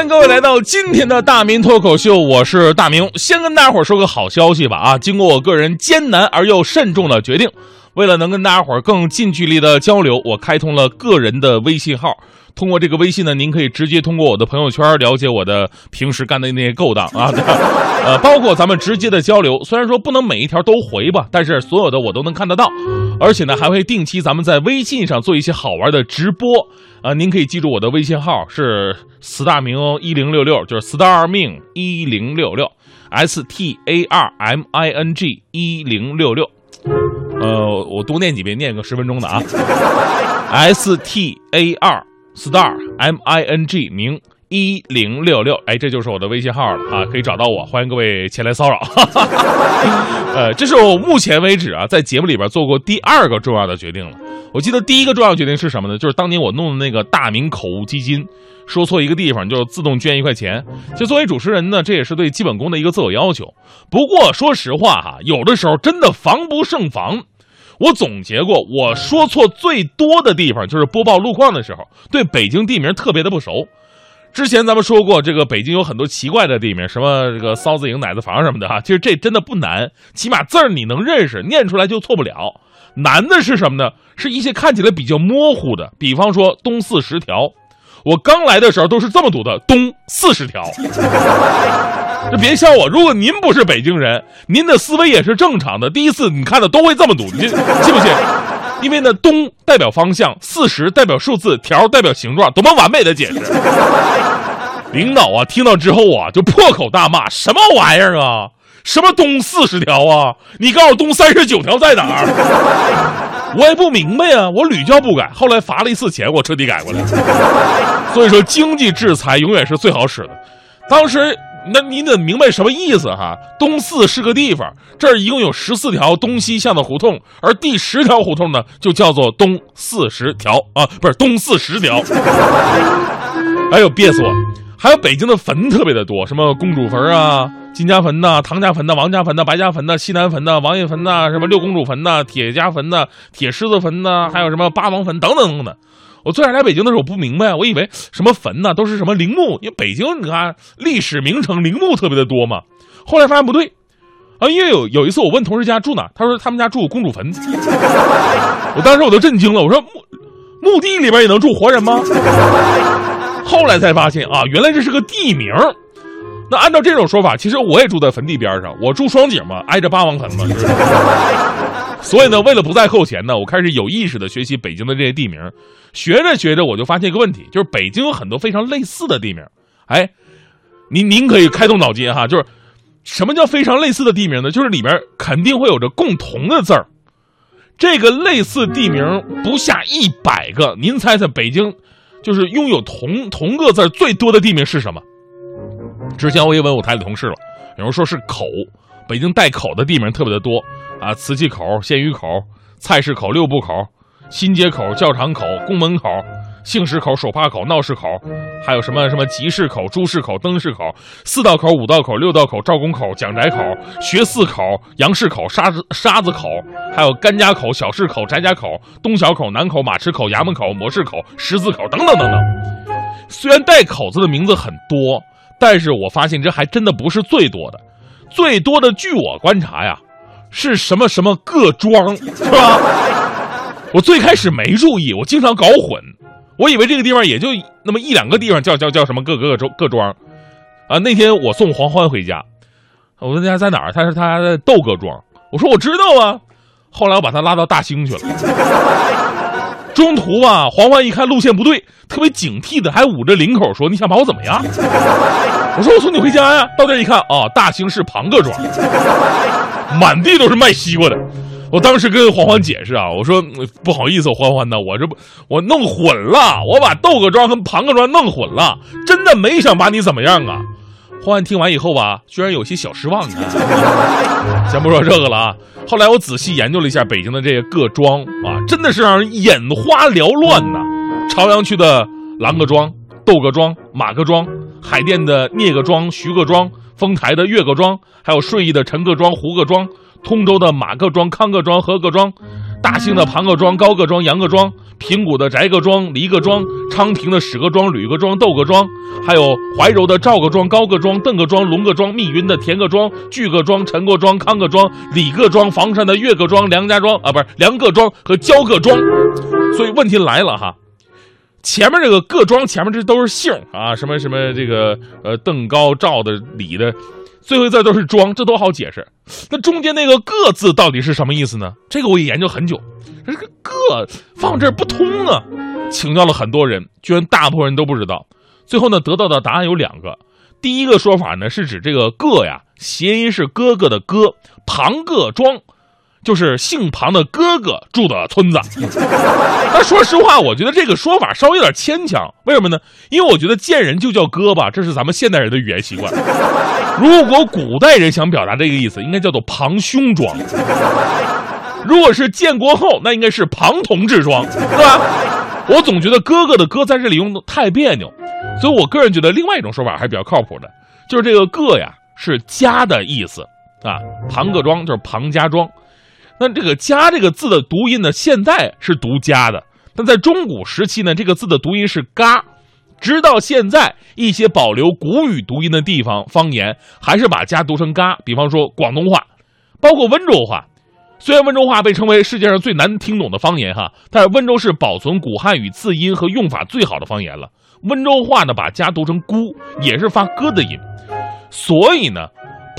欢迎各位来到今天的大明脱口秀，我是大明。先跟大家伙儿说个好消息吧啊！经过我个人艰难而又慎重的决定，为了能跟大家伙儿更近距离的交流，我开通了个人的微信号。通过这个微信呢，您可以直接通过我的朋友圈了解我的平时干的那些勾当啊，呃，包括咱们直接的交流。虽然说不能每一条都回吧，但是所有的我都能看得到，而且呢，还会定期咱们在微信上做一些好玩的直播啊。您可以记住我的微信号是 star 明一零六六，就是 star 命一零六六，s t a r m i n g 一零六六。呃，我多念几遍，念个十分钟的啊，s t a r star m i n g 明一零六六，哎，这就是我的微信号了啊，可以找到我，欢迎各位前来骚扰。呃，这是我目前为止啊，在节目里边做过第二个重要的决定了。我记得第一个重要决定是什么呢？就是当年我弄的那个大明口误基金，说错一个地方就自动捐一块钱。就作为主持人呢，这也是对基本功的一个自我要求。不过说实话哈，有的时候真的防不胜防。我总结过，我说错最多的地方就是播报路况的时候，对北京地名特别的不熟。之前咱们说过，这个北京有很多奇怪的地名，什么这个骚子营、奶子房什么的哈。其实这真的不难，起码字儿你能认识，念出来就错不了。难的是什么呢？是一些看起来比较模糊的，比方说东四十条。我刚来的时候都是这么读的：东四十条。就别笑我，如果您不是北京人，您的思维也是正常的。第一次你看的都会这么读，你信不信？因为呢，东代表方向，四十代表数字，条代表形状，多么完美的解释！领导啊，听到之后啊，就破口大骂：什么玩意儿啊？什么东四十条啊？你告诉我东三十九条在哪儿？我也不明白呀，我屡教不改，后来罚了一次钱，我彻底改过来了。所以说，经济制裁永远是最好使的。当时。那你得明白什么意思哈？东四是个地方，这儿一共有十四条东西向的胡同，而第十条胡同呢，就叫做东四十条啊，不是东四十条。哎呦，憋死我！还有北京的坟特别的多，什么公主坟啊、金家坟呐、唐家坟呐、王家坟呐、白家坟呐、西南坟呐、王爷坟呐、什么六公主坟呐、铁家坟呐、铁狮子坟呐，还有什么八王坟等等等等。我最开始来北京的时候，我不明白，我以为什么坟呢，都是什么陵墓，因为北京你看历史名城，陵墓特别的多嘛。后来发现不对，啊，因为有有一次我问同事家住哪，他说他们家住公主坟，我当时我都震惊了，我说墓墓地里边也能住活人吗？后来才发现啊，原来这是个地名。那按照这种说法，其实我也住在坟地边上，我住双井嘛，挨着八王坟嘛。所以呢，为了不再扣钱呢，我开始有意识的学习北京的这些地名。学着学着，我就发现一个问题，就是北京有很多非常类似的地名。哎，您您可以开动脑筋哈，就是什么叫非常类似的地名呢？就是里面肯定会有着共同的字儿。这个类似地名不下一百个，您猜猜北京就是拥有同同个字最多的地名是什么？之前我也问我台里同事了，有人说是口，北京带口的地名特别的多啊，瓷器口、鲜鱼口、菜市口、六部口。新街口、教场口、宫门口、杏石口、手帕口、闹市口，还有什么什么集市口、朱市口、灯市口、四道口、五道口、六道口、赵公口、蒋宅口、学寺口、杨市口、沙子沙子口，还有甘家口、小市口、翟家口、东小口、南口、马池口、衙门口、模式口、十字口等等等等。虽然带口字的名字很多，但是我发现这还真的不是最多的，最多的，据我观察呀，是什么什么各庄，是吧？我最开始没注意，我经常搞混，我以为这个地方也就那么一两个地方叫叫叫什么各各庄各庄，啊，那天我送黄欢回家，我问他在哪儿，他说他在窦各庄，我说我知道啊，后来我把他拉到大兴去了，中途吧，黄欢一看路线不对，特别警惕的还捂着领口说你想把我怎么样？我说我送你回家呀，到这一看啊，大兴市庞各庄，满地都是卖西瓜的。我当时跟黄欢解释啊，我说不好意思，欢欢呐，我这不我弄混了，我把窦各庄和庞各庄弄混了，真的没想把你怎么样啊。欢欢听完以后吧，居然有些小失望。先不说这个了啊，后来我仔细研究了一下北京的这个各庄啊，真的是让人眼花缭乱呐。朝阳区的郎各庄、窦各庄、马各庄，海淀的聂各庄、徐各庄，丰台的岳各庄，还有顺义的陈各庄、胡各庄。通州的马各庄、康各庄、何各庄，大兴的庞各庄、高各庄、杨各庄，平谷的翟各庄、黎各庄，昌平的史各庄、吕各庄、窦各庄，还有怀柔的赵各庄、高各庄、邓各庄、龙各庄，密云的田各庄、巨各庄、陈各庄、康各庄、李各庄，房山的岳各庄、梁家庄啊，不是梁各庄和焦各庄。所以问题来了哈。前面这个各庄前面这都是姓啊，什么什么这个呃邓高赵的李的，最后一字都是庄，这都好解释。那中间那个各字到底是什么意思呢？这个我也研究很久，这个各放这儿不通啊，请教了很多人，居然大部分人都不知道。最后呢，得到的答案有两个。第一个说法呢，是指这个各呀，谐音是哥哥的哥，庞各庄。就是姓庞的哥哥住的村子，但说实话，我觉得这个说法稍微有点牵强。为什么呢？因为我觉得见人就叫哥吧，这是咱们现代人的语言习惯。如果古代人想表达这个意思，应该叫做庞兄庄。如果是建国后，那应该是庞同志庄，是吧？我总觉得哥哥的哥在这里用的太别扭，所以我个人觉得另外一种说法还比较靠谱的，就是这个个呀是家的意思啊，庞各庄就是庞家庄。那这个“家”这个字的读音呢，现在是读“家”的，但在中古时期呢，这个字的读音是“嘎”。直到现在，一些保留古语读音的地方方言还是把“家”读成“嘎”。比方说广东话，包括温州话。虽然温州话被称为世界上最难听懂的方言哈，但是温州是保存古汉语字音和用法最好的方言了。温州话呢，把“家”读成“姑”，也是发“哥”的音。所以呢。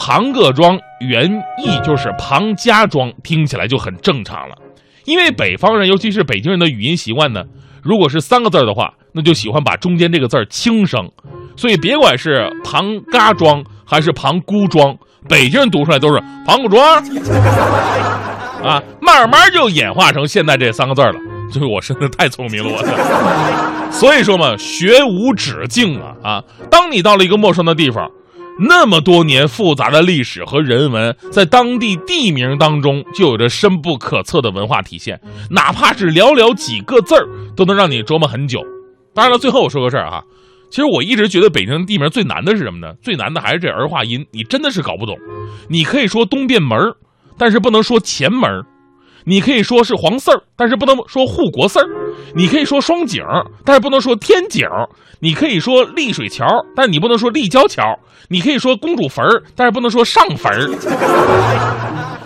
庞各庄原意就是庞家庄，听起来就很正常了。因为北方人，尤其是北京人的语音习惯呢，如果是三个字的话，那就喜欢把中间这个字儿轻声。所以别管是庞家庄还是庞姑庄，北京人读出来都是庞各庄啊，慢慢就演化成现在这三个字了。就是我真的太聪明了，我。所以说嘛，学无止境啊啊！当你到了一个陌生的地方。那么多年复杂的历史和人文，在当地地名当中就有着深不可测的文化体现，哪怕是寥寥几个字儿，都能让你琢磨很久。当然了，最后我说个事儿哈，其实我一直觉得北京地名最难的是什么呢？最难的还是这儿化音，你真的是搞不懂。你可以说东便门但是不能说前门你可以说是黄四儿，但是不能说护国四儿；你可以说双井，但是不能说天井；你可以说立水桥，但是你不能说立交桥；你可以说公主坟儿，但是不能说上坟儿。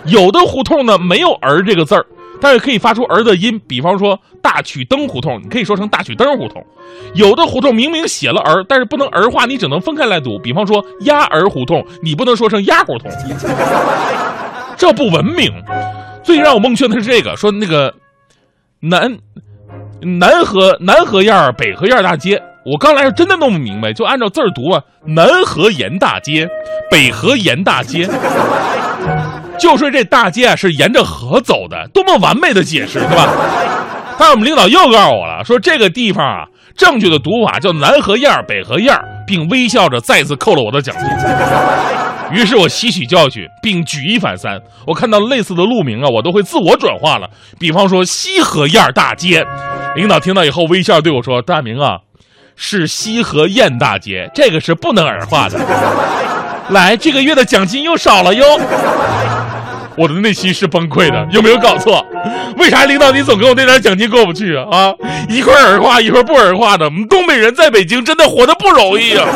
有的胡同呢没有“儿”这个字儿，但是可以发出“儿”的音，比方说大曲灯胡同，你可以说成大曲灯胡同。有的胡同明明写了“儿”，但是不能儿化，你只能分开来读，比方说鸭儿胡同，你不能说成鸭胡同，这不文明。最让我蒙圈的是这个，说那个南南河南河沿儿北河沿儿大街，我刚来是真的弄不明白，就按照字儿读啊，南河沿大街，北河沿大街，就说这大街啊是沿着河走的，多么完美的解释，对吧？但我们领导又告诉我了，说这个地方啊，正确的读法叫南河沿儿北河沿儿，并微笑着再次扣了我的奖金。于是我吸取教训，并举一反三。我看到类似的路名啊，我都会自我转化了。比方说西河沿大街，领导听到以后微笑对我说：“大明啊，是西河沿大街，这个是不能儿化的。”来，这个月的奖金又少了哟。我的内心是崩溃的，有没有搞错？为啥领导你总跟我那点奖金过不去啊？啊，一块儿耳化，一块儿不儿化的，我们东北人在北京真的活得不容易啊。